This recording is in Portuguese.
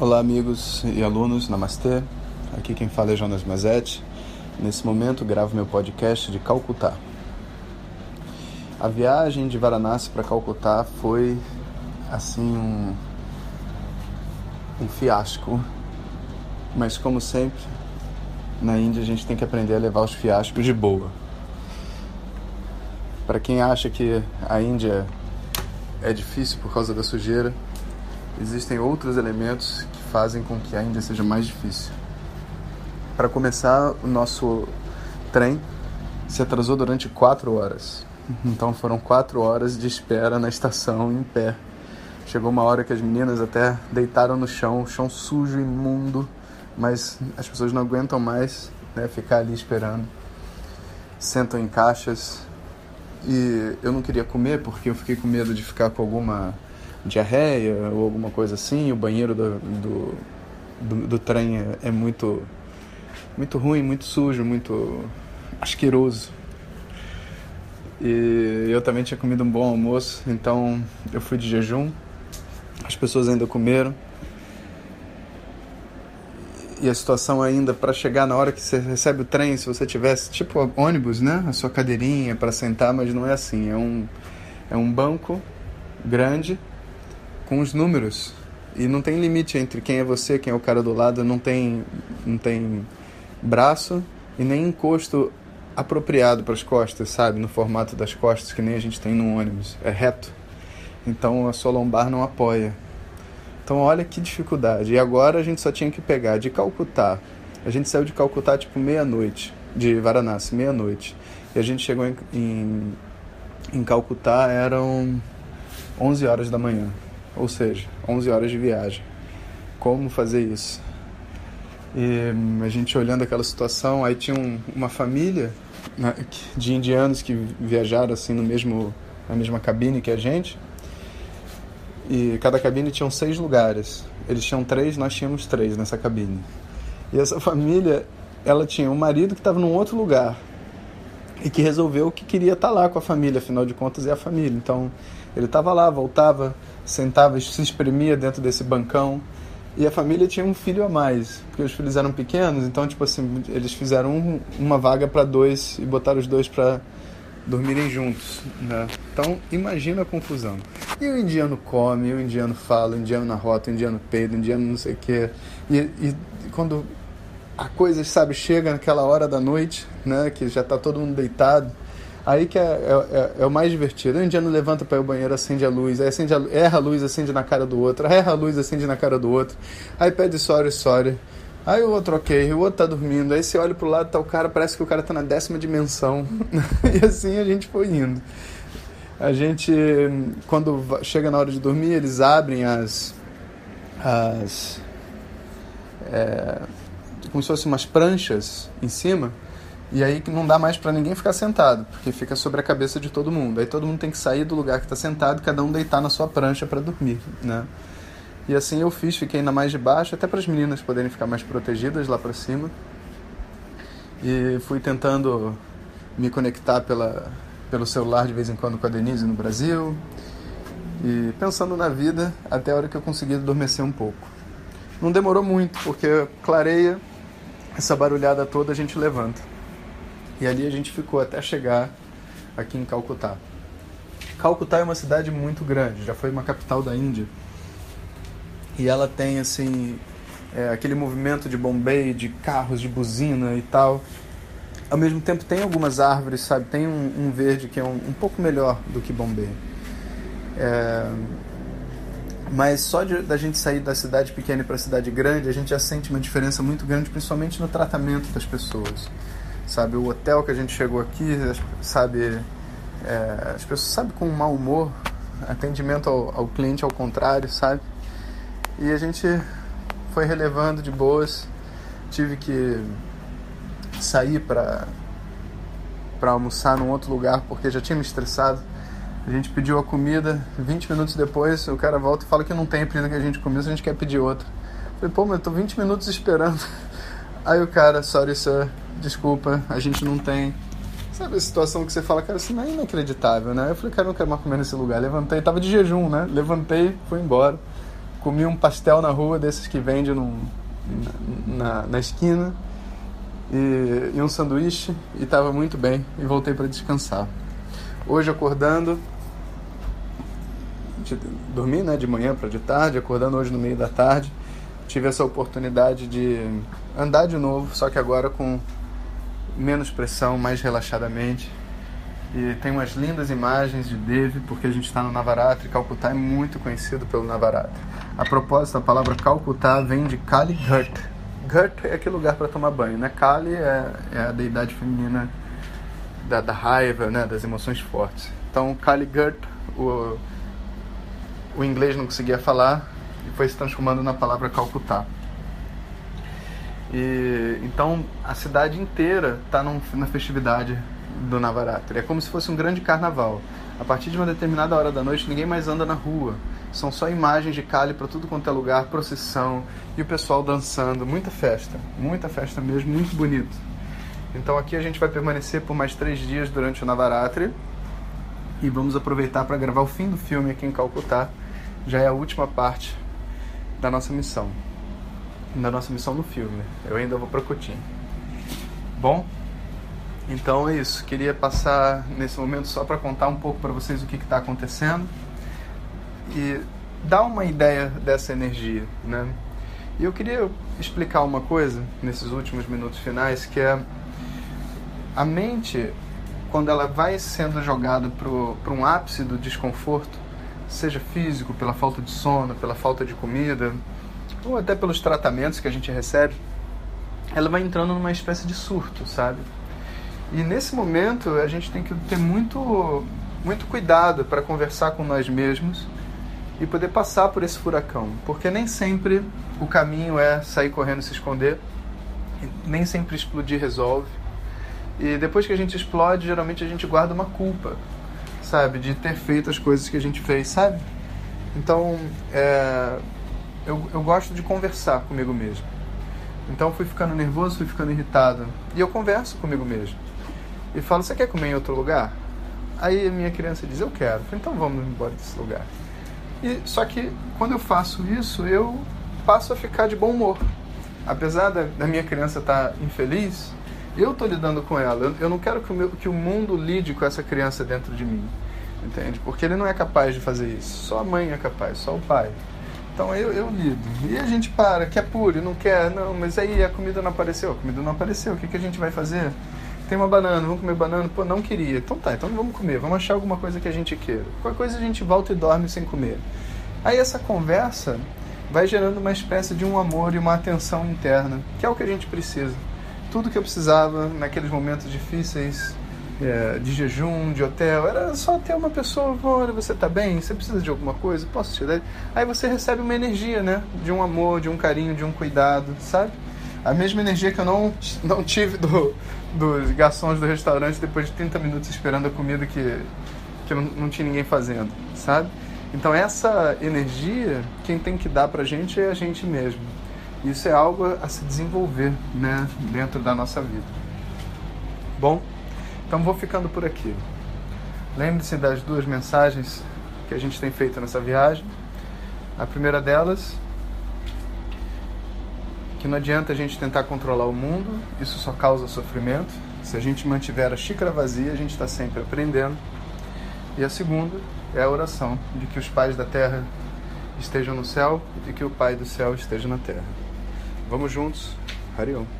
Olá, amigos e alunos, namastê. Aqui quem fala é Jonas Mazetti. Nesse momento gravo meu podcast de Calcutá. A viagem de Varanasi para Calcutá foi assim um, um fiasco, mas como sempre na Índia a gente tem que aprender a levar os fiascos de boa. Para quem acha que a Índia é difícil por causa da sujeira, existem outros elementos que fazem com que a Índia seja mais difícil. Para começar, o nosso trem se atrasou durante quatro horas. Então foram quatro horas de espera na estação em pé. Chegou uma hora que as meninas até deitaram no chão, chão sujo, imundo, mas as pessoas não aguentam mais né, ficar ali esperando. Sentam em caixas. E eu não queria comer porque eu fiquei com medo de ficar com alguma diarreia ou alguma coisa assim. O banheiro do, do, do, do trem é, é muito, muito ruim, muito sujo, muito asqueroso. E eu também tinha comido um bom almoço, então eu fui de jejum. As pessoas ainda comeram. E a situação ainda para chegar na hora que você recebe o trem, se você tivesse tipo ônibus, né, a sua cadeirinha para sentar, mas não é assim, é um é um banco grande com os números e não tem limite entre quem é você, quem é o cara do lado, não tem não tem braço e nem encosto apropriado para as costas, sabe? No formato das costas, que nem a gente tem no ônibus. É reto. Então a sua lombar não apoia. Então olha que dificuldade. E agora a gente só tinha que pegar de Calcutá. A gente saiu de Calcutá tipo meia-noite, de Varanasi, meia-noite. E a gente chegou em, em, em Calcutá, eram 11 horas da manhã. Ou seja, 11 horas de viagem. Como fazer isso? E a gente olhando aquela situação, aí tinha um, uma família né, de indianos que viajaram assim no mesmo na mesma cabine que a gente. E cada cabine tinha seis lugares. Eles tinham três, nós tínhamos três nessa cabine. E essa família, ela tinha um marido que estava num outro lugar e que resolveu que queria estar tá lá com a família, afinal de contas é a família. Então ele estava lá, voltava, sentava, se espremia dentro desse bancão e a família tinha um filho a mais, porque os filhos eram pequenos, então, tipo assim, eles fizeram um, uma vaga para dois e botaram os dois para dormirem juntos, né? Então, imagina a confusão. E o indiano come, o indiano fala, o indiano na rota, o indiano peida, o indiano não sei o quê. E, e quando a coisa, sabe, chega naquela hora da noite, né, que já tá todo mundo deitado, Aí que é, é, é, é, o mais divertido. O indiano levanta para ir ao banheiro, acende a luz, aí acende a, erra a luz, acende na cara do outro, erra a luz, acende na cara do outro, aí pede sorry, sorry. Aí o outro ok, o outro tá dormindo, aí você olha pro lado, tá o cara, parece que o cara tá na décima dimensão. e assim a gente foi indo. A gente, quando chega na hora de dormir, eles abrem as. as. É, como se fossem umas pranchas em cima e aí não dá mais para ninguém ficar sentado, porque fica sobre a cabeça de todo mundo. Aí todo mundo tem que sair do lugar que está sentado, cada um deitar na sua prancha para dormir, né? E assim eu fiz, fiquei ainda mais de baixo, até para as meninas poderem ficar mais protegidas lá para cima. E fui tentando me conectar pela, pelo celular de vez em quando com a Denise no Brasil. E pensando na vida até a hora que eu consegui adormecer um pouco. Não demorou muito, porque clareia, essa barulhada toda a gente levanta. E ali a gente ficou até chegar aqui em Calcutá. Calcutá é uma cidade muito grande, já foi uma capital da Índia. E ela tem assim é, aquele movimento de Bombay, de carros, de buzina e tal. Ao mesmo tempo tem algumas árvores, sabe? Tem um, um verde que é um, um, pouco melhor do que Bombay. É... Mas só de, da gente sair da cidade pequena para a cidade grande, a gente já sente uma diferença muito grande, principalmente no tratamento das pessoas sabe? O hotel que a gente chegou aqui, sabe? É, as pessoas, sabe, com mau humor, atendimento ao, ao cliente ao contrário, sabe? E a gente foi relevando de boas, tive que sair para para almoçar num outro lugar porque já tinha me estressado. A gente pediu a comida, 20 minutos depois o cara volta e fala que não tem a comida que a gente comeu, a gente quer pedir outra. falei, pô, mas eu tô 20 minutos esperando. Aí o cara, sorry sir, desculpa, a gente não tem. Sabe a situação que você fala, cara, isso não é inacreditável, né? Eu falei, cara, eu não quero mais comer nesse lugar. Levantei, tava de jejum, né? Levantei, fui embora. comi um pastel na rua, desses que vende num, na, na esquina, e, e um sanduíche, e estava muito bem, e voltei para descansar. Hoje acordando, de, dormi né, de manhã para de tarde, acordando hoje no meio da tarde, tive essa oportunidade de andar de novo, só que agora com menos pressão, mais relaxadamente. E tem umas lindas imagens de Devi, porque a gente está no Navaratri. Calcutá é muito conhecido pelo Navaratri. A propósito, a palavra Calcutá vem de Kali Ghat. Ghat é aquele lugar para tomar banho, né? Kali é, é a deidade feminina da, da, raiva, né? das emoções fortes. Então, Kali Ghat, o, o inglês não conseguia falar e foi se transformando na palavra Calcutá. E, então a cidade inteira está na festividade do Navaratri. É como se fosse um grande carnaval. A partir de uma determinada hora da noite, ninguém mais anda na rua. São só imagens de Kali para tudo quanto é lugar, procissão e o pessoal dançando. Muita festa, muita festa mesmo, muito bonito. Então aqui a gente vai permanecer por mais três dias durante o Navaratri e vamos aproveitar para gravar o fim do filme aqui em Calcutá. Já é a última parte da nossa missão na nossa missão no filme. Eu ainda vou para Cotim. Bom, então é isso. Queria passar nesse momento só para contar um pouco para vocês o que está acontecendo e dar uma ideia dessa energia, né? E eu queria explicar uma coisa nesses últimos minutos finais que é a mente quando ela vai sendo jogada para um ápice do desconforto, seja físico, pela falta de sono, pela falta de comida, ou até pelos tratamentos que a gente recebe, ela vai entrando numa espécie de surto, sabe? E nesse momento a gente tem que ter muito, muito cuidado para conversar com nós mesmos e poder passar por esse furacão, porque nem sempre o caminho é sair correndo e se esconder, nem sempre explodir resolve. E depois que a gente explode, geralmente a gente guarda uma culpa, sabe, de ter feito as coisas que a gente fez, sabe? Então, é, eu, eu gosto de conversar comigo mesmo. Então fui ficando nervoso, fui ficando irritado. E eu converso comigo mesmo. E falo, você quer comer em outro lugar? Aí a minha criança diz, eu quero. então vamos embora desse lugar. E, só que quando eu faço isso, eu passo a ficar de bom humor. Apesar da, da minha criança estar tá infeliz, eu estou lidando com ela. Eu, eu não quero que o, meu, que o mundo lide com essa criança dentro de mim. Entende? Porque ele não é capaz de fazer isso. Só a mãe é capaz, só o pai. Então eu, eu lido. E a gente para, quer puro, não quer, não, mas aí a comida não apareceu, a comida não apareceu, o que, que a gente vai fazer? Tem uma banana, vamos comer banana? Pô, não queria. Então tá, então vamos comer, vamos achar alguma coisa que a gente queira. Qualquer coisa a gente volta e dorme sem comer. Aí essa conversa vai gerando uma espécie de um amor e uma atenção interna, que é o que a gente precisa. Tudo que eu precisava naqueles momentos difíceis é, de jejum, de hotel, era só ter uma pessoa, olha, você está bem? Você precisa de alguma coisa? Posso te dar? Aí você recebe uma energia, né? De um amor, de um carinho, de um cuidado, sabe? A mesma energia que eu não, não tive do, dos garçons do restaurante depois de 30 minutos esperando a comida que, que não, não tinha ninguém fazendo, sabe? Então essa energia, quem tem que dar pra gente é a gente mesmo. Isso é algo a se desenvolver, né, dentro da nossa vida. Bom, então vou ficando por aqui. Lembre-se das duas mensagens que a gente tem feito nessa viagem. A primeira delas, que não adianta a gente tentar controlar o mundo, isso só causa sofrimento. Se a gente mantiver a xícara vazia, a gente está sempre aprendendo. E a segunda é a oração de que os pais da terra estejam no céu e que o Pai do céu esteja na terra. Vamos juntos. Hariom.